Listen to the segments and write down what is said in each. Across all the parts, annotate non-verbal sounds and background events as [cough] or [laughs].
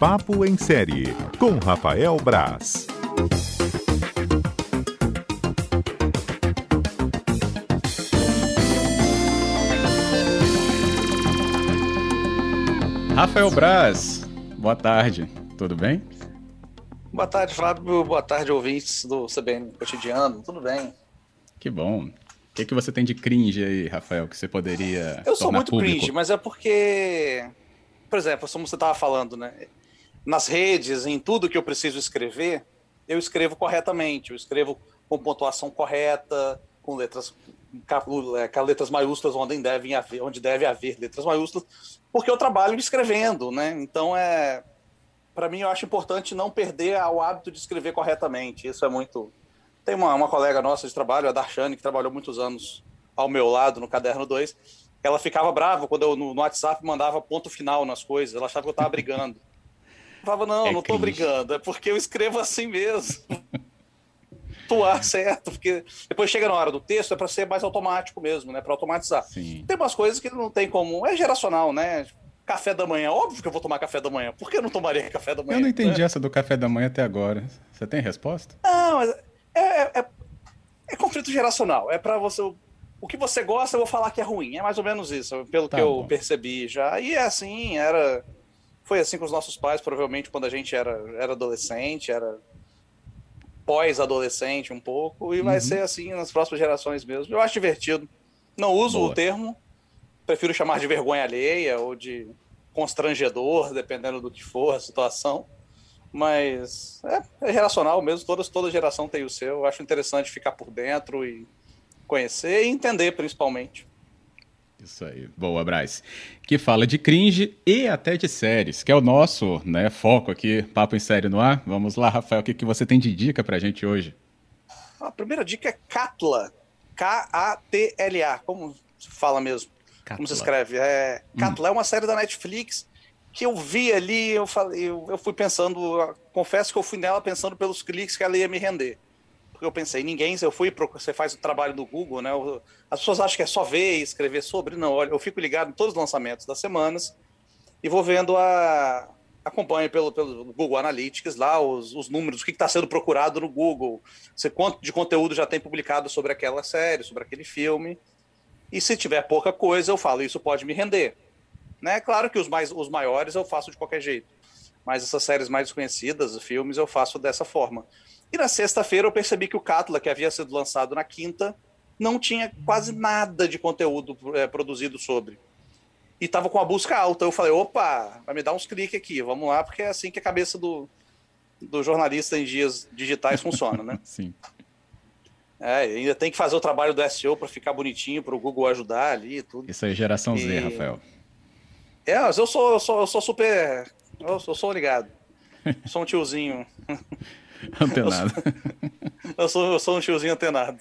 Papo em Série, com Rafael Braz. Rafael Braz, boa tarde, tudo bem? Boa tarde, Flávio. Boa tarde, ouvintes do CBN Cotidiano. Tudo bem? Que bom. O que, que você tem de cringe aí, Rafael, que você poderia. Eu sou muito público? cringe, mas é porque, por exemplo, como você estava falando, né? Nas redes, em tudo que eu preciso escrever, eu escrevo corretamente. Eu escrevo com pontuação correta, com letras é, com letras maiúsculas onde devem haver, onde deve haver letras maiúsculas, porque eu trabalho escrevendo, né? Então é para mim eu acho importante não perder o hábito de escrever corretamente. Isso é muito tem uma, uma colega nossa de trabalho, a Darshane, que trabalhou muitos anos ao meu lado no Caderno 2. Ela ficava brava quando eu no, no WhatsApp mandava ponto final nas coisas. Ela achava que eu estava brigando. Eu falava, não, é não estou brigando, é porque eu escrevo assim mesmo. [laughs] Tuar certo, porque depois chega na hora do texto, é para ser mais automático mesmo, né? Para automatizar. Sim. Tem umas coisas que não tem como. É geracional, né? Café da manhã, óbvio que eu vou tomar café da manhã. Por que eu não tomaria [laughs] café da manhã? Eu não entendi essa do café da manhã até agora. Você tem resposta? Não, mas é, é, é, é conflito geracional. É para você. O que você gosta, eu vou falar que é ruim. É mais ou menos isso, pelo tá que eu percebi já. E é assim, era. Foi assim com os nossos pais, provavelmente, quando a gente era, era adolescente, era pós-adolescente um pouco, e vai uhum. ser assim nas próximas gerações mesmo. Eu acho divertido. Não uso Boa. o termo, prefiro chamar de vergonha alheia ou de constrangedor, dependendo do que for a situação. Mas é, é geracional mesmo, toda, toda geração tem o seu. Eu acho interessante ficar por dentro e conhecer e entender, principalmente. Isso aí, boa, Braz. Que fala de cringe e até de séries, que é o nosso né, foco aqui, Papo em Série no ar. Vamos lá, Rafael, o que, que você tem de dica pra gente hoje? A primeira dica é Catla, K-A-T-L-A, como se fala mesmo? Catla. Como se escreve? É, Catla hum. é uma série da Netflix que eu vi ali, eu, falei, eu, eu fui pensando, confesso que eu fui nela pensando pelos cliques que ela ia me render. Porque eu pensei, ninguém, eu fui, você faz o trabalho do Google, né? As pessoas acham que é só ver e escrever sobre. Não, olha, eu fico ligado em todos os lançamentos das semanas e vou vendo a. Acompanho pelo, pelo Google Analytics lá os, os números, o que está sendo procurado no Google, se quanto de conteúdo já tem publicado sobre aquela série, sobre aquele filme. E se tiver pouca coisa, eu falo, isso pode me render. Né? Claro que os, mais, os maiores eu faço de qualquer jeito, mas essas séries mais desconhecidas, filmes, eu faço dessa forma. E na sexta-feira eu percebi que o Catla, que havia sido lançado na quinta, não tinha quase nada de conteúdo é, produzido sobre. E estava com a busca alta. Eu falei, opa, vai me dar uns cliques aqui, vamos lá, porque é assim que a cabeça do, do jornalista em dias digitais funciona, né? [laughs] Sim. É, ainda tem que fazer o trabalho do SEO para ficar bonitinho, para o Google ajudar ali e tudo. Isso aí, geração e... Z, Rafael. É, mas eu sou, eu sou, eu sou super. Eu sou, eu sou ligado. Sou um tiozinho. [laughs] [laughs] Antenado. Eu sou, eu sou um tiozinho antenado.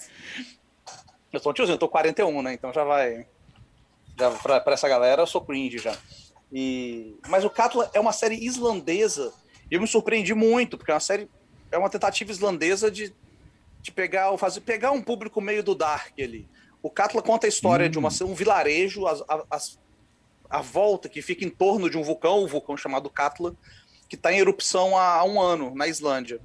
Eu sou um tiozinho, eu tô 41, né? Então já vai. Já pra, pra essa galera eu sou cringe já. E... Mas o Katla é uma série islandesa. E eu me surpreendi muito, porque é uma série. É uma tentativa islandesa de, de pegar, fazer, pegar um público meio do Dark ali. O Katla conta a história hum. de uma, um vilarejo, as, as, a volta que fica em torno de um vulcão, um vulcão chamado Katla, que está em erupção há, há, um ano na Islândia.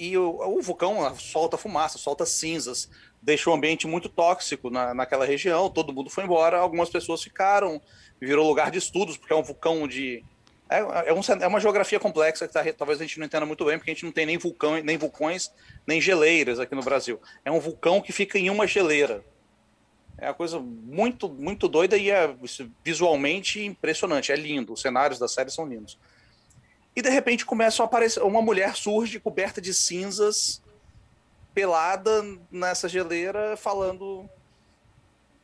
E o, o, vulcão solta fumaça, solta cinzas, deixa o ambiente muito tóxico na, naquela região. Todo mundo foi embora, algumas pessoas ficaram, virou lugar de estudos, porque é um vulcão de. É, é, um, é uma geografia complexa que tá, talvez a gente não entenda muito bem, porque a gente não tem nem vulcão, nem vulcões, nem geleiras aqui no Brasil. É um vulcão que fica em uma geleira. É uma coisa muito, muito doida e é visualmente impressionante. É lindo. Os cenários da série são lindos. E de repente começa a aparecer. Uma mulher surge coberta de cinzas, pelada nessa geleira, falando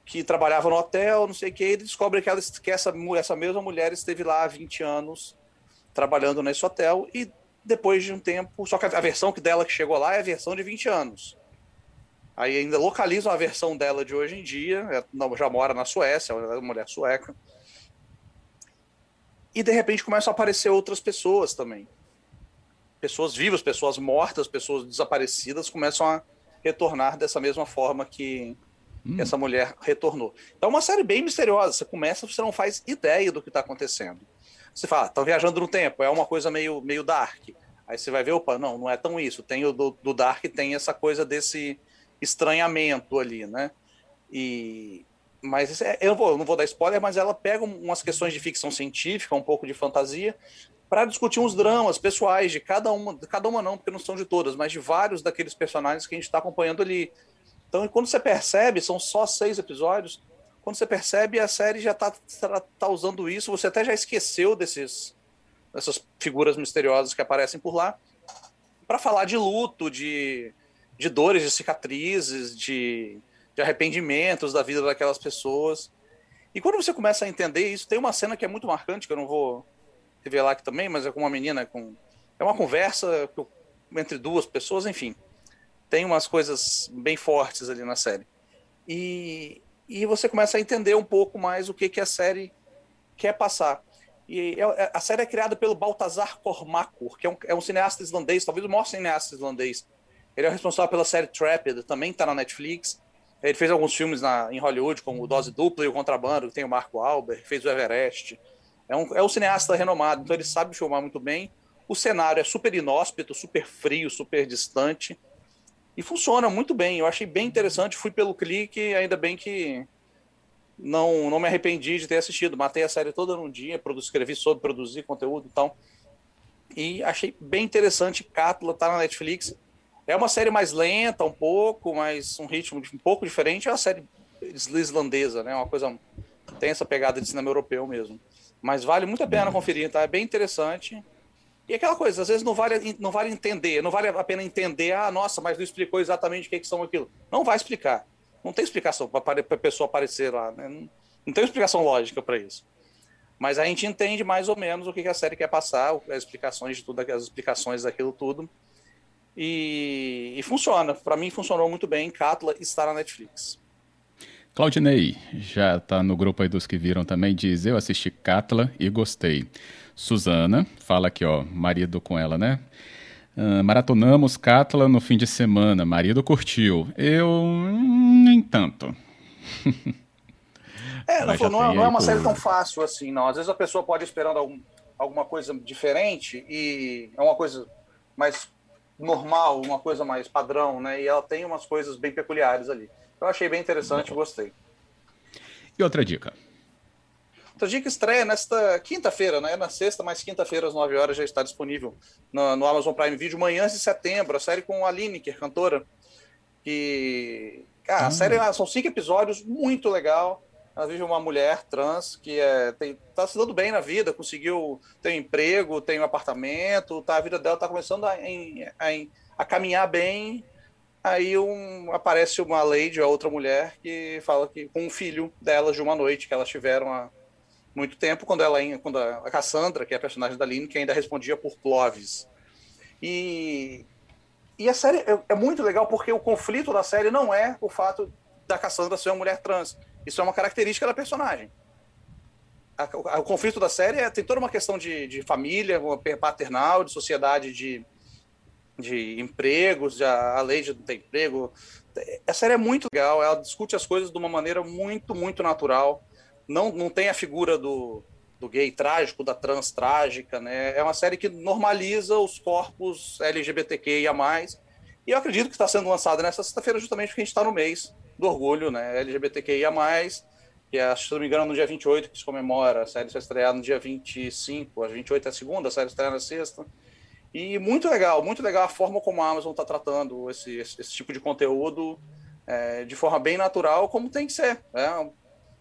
que trabalhava no hotel, não sei o que, e descobre que, ela, que essa, essa mesma mulher esteve lá há 20 anos trabalhando nesse hotel e depois de um tempo, só que a versão dela que chegou lá é a versão de 20 anos. Aí ainda localizam a versão dela de hoje em dia, é, já mora na Suécia, é uma mulher sueca. E de repente começam a aparecer outras pessoas também. Pessoas vivas, pessoas mortas, pessoas desaparecidas começam a retornar dessa mesma forma que hum. essa mulher retornou. Então é uma série bem misteriosa. Você começa, você não faz ideia do que está acontecendo. você fala, estão viajando no tempo, é uma coisa meio, meio dark. Aí você vai ver, opa, não, não é tão isso. Tem o do, do Dark, tem essa coisa desse estranhamento ali, né? E, mas é, eu, não vou, eu não vou dar spoiler, mas ela pega umas questões de ficção científica, um pouco de fantasia, para discutir uns dramas pessoais de cada uma, cada uma não, porque não são de todas, mas de vários daqueles personagens que a gente está acompanhando ali. Então, quando você percebe, são só seis episódios, quando você percebe, a série já está tá, tá usando isso, você até já esqueceu desses, dessas figuras misteriosas que aparecem por lá, para falar de luto, de, de dores, de cicatrizes, de, de arrependimentos da vida daquelas pessoas. E quando você começa a entender isso, tem uma cena que é muito marcante, que eu não vou revelar aqui também, mas é com uma menina com. É uma conversa entre duas pessoas, enfim. Tem umas coisas bem fortes ali na série. E, e você começa a entender um pouco mais o que, que a série quer passar. E é, é, a série é criada pelo Baltazar Kormákur, que é um, é um, cineasta islandês, talvez o maior cineasta islandês. Ele é responsável pela série Trapped, também está na Netflix. Ele fez alguns filmes na, em Hollywood, como o Dose Dupla e o Contrabando, que tem o Marco Albert, fez o Everest. É um, é um cineasta renomado, então ele sabe filmar muito bem. O cenário é super inóspito, super frio, super distante. E funciona muito bem. Eu achei bem interessante. Fui pelo clique, ainda bem que não, não me arrependi de ter assistido. Matei a série toda num dia, produzi, escrevi sobre produzir conteúdo e tal. E achei bem interessante. Cátula tá na Netflix. É uma série mais lenta, um pouco, mas um ritmo um pouco diferente. É uma série islandesa, né? Uma coisa. Tem essa pegada de cinema europeu mesmo. Mas vale muito a pena conferir, tá? É bem interessante. E aquela coisa, às vezes não vale, não vale entender, não vale a pena entender, ah, nossa, mas não explicou exatamente o que, que são aquilo. Não vai explicar. Não tem explicação para a pessoa aparecer lá. Né? Não, não tem explicação lógica para isso. Mas a gente entende mais ou menos o que, que a série quer passar, as explicações de tudo, as explicações daquilo tudo. E, e funciona. Para mim funcionou muito bem. Catla está na Netflix. Claudinei, já está no grupo aí dos que viram também, diz: Eu assisti Catla e gostei. Suzana, fala aqui, ó, marido com ela, né? Uh, maratonamos Catla no fim de semana, marido curtiu. Eu, hum, nem tanto. [laughs] é, não, não, é, não é uma série tão fácil assim, não. Às vezes a pessoa pode ir esperando algum, alguma coisa diferente e é uma coisa mais normal, uma coisa mais padrão, né? E ela tem umas coisas bem peculiares ali. Eu achei bem interessante, gostei. E outra dica? Outra dica estreia nesta quinta-feira, né? Na sexta, mas quinta-feira, às 9 horas, já está disponível no, no, Amazon Prime Video, Manhãs de Setembro, a série com a Lineker, cantora. E. Cara, a hum. série são cinco episódios, muito legal. Ela vive uma mulher trans que é, tem, tá se dando bem na vida, conseguiu ter um emprego, tem um apartamento, tá, a vida dela está começando a, a, a caminhar bem Aí um, aparece uma lady, a outra mulher, que fala que com um filho delas de uma noite que elas tiveram há muito tempo, quando ela quando a Cassandra, que é a personagem da Lynn, que ainda respondia por Clovis. E, e a série é, é, muito legal porque o conflito da série não é o fato da Cassandra ser uma mulher trans. Isso é uma característica da personagem. A, a, o conflito da série é, tem toda uma questão de, de família, paternal, de sociedade, de de empregos, de a, a lei de ter emprego. A série é muito legal, ela discute as coisas de uma maneira muito, muito natural. Não, não tem a figura do, do gay trágico, da trans trágica, né? É uma série que normaliza os corpos LGBTQIA+. E eu acredito que está sendo lançada nessa sexta-feira justamente porque a gente está no mês do orgulho, né? LGBTQIA+, que é, se não me engano, no dia 28 que se comemora. A série vai estrear no dia 25, a 28 é a segunda, a série estreia na sexta. E muito legal, muito legal a forma como a Amazon está tratando esse, esse, esse, tipo de conteúdo é, de forma bem natural, como tem que ser. Né?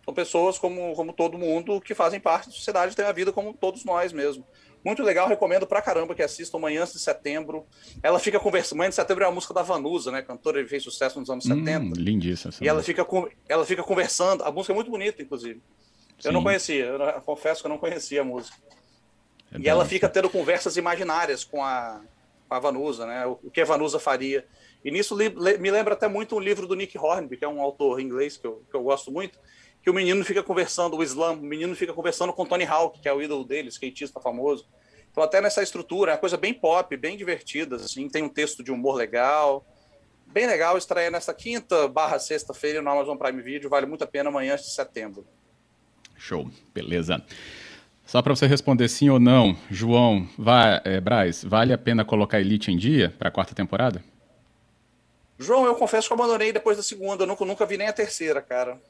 São pessoas como, como todo mundo que fazem parte da sociedade, têm a vida como todos nós mesmo. Muito legal, recomendo pra caramba que assistam Manhãs de Setembro. Ela fica conversando. Manhã de Setembro é a música da Vanusa, né? Cantora que fez sucesso nos anos hum, 70. Lindíssima. E ela fica, ela fica conversando. A música é muito bonita, inclusive. Sim. Eu não conhecia, eu confesso que eu não conhecia a música. É e ela fica tendo conversas imaginárias com a, com a Vanusa, né? O, o que a Vanusa faria. E nisso li, le, me lembra até muito um livro do Nick Hornby, que é um autor inglês que eu, que eu gosto muito, que o menino fica conversando, o Islam, o menino fica conversando com Tony Hawk, que é o ídolo dele, skatista famoso. Então, até nessa estrutura, é uma coisa bem pop, bem divertida, assim, tem um texto de humor legal. Bem legal, estreia nesta quinta barra sexta-feira no Amazon Prime Video, vale muito a pena, amanhã de setembro. Show, beleza. Só para você responder sim ou não, João, vai, é, Braz, vale a pena colocar Elite em dia para a quarta temporada? João, eu confesso que eu abandonei depois da segunda, eu nunca, nunca vi nem a terceira, cara.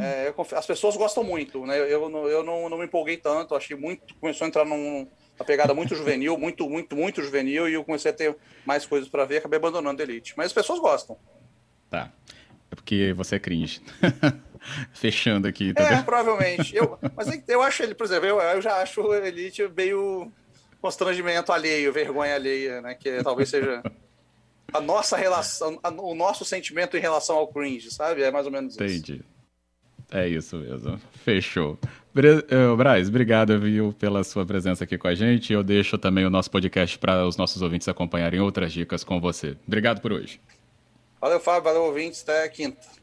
É, confesso, as pessoas gostam muito, né? Eu, eu, eu não, não, me empolguei tanto, achei muito. Começou a entrar numa pegada muito juvenil, muito, muito, muito juvenil, e eu comecei a ter mais coisas para ver, acabei abandonando Elite. Mas as pessoas gostam. Tá. É porque você é cringe. [laughs] Fechando aqui. Tá é, provavelmente. Eu, mas eu acho ele, por exemplo, eu, eu já acho Elite meio constrangimento alheio, vergonha alheia, né? Que talvez seja a nossa relação, a, o nosso sentimento em relação ao cringe, sabe? É mais ou menos Entendi. isso. Entendi. É isso mesmo. Fechou. Eh, Braz, obrigado, viu, pela sua presença aqui com a gente. Eu deixo também o nosso podcast para os nossos ouvintes acompanharem outras dicas com você. Obrigado por hoje. Valeu, Fábio. Valeu, ouvintes. Até quinta.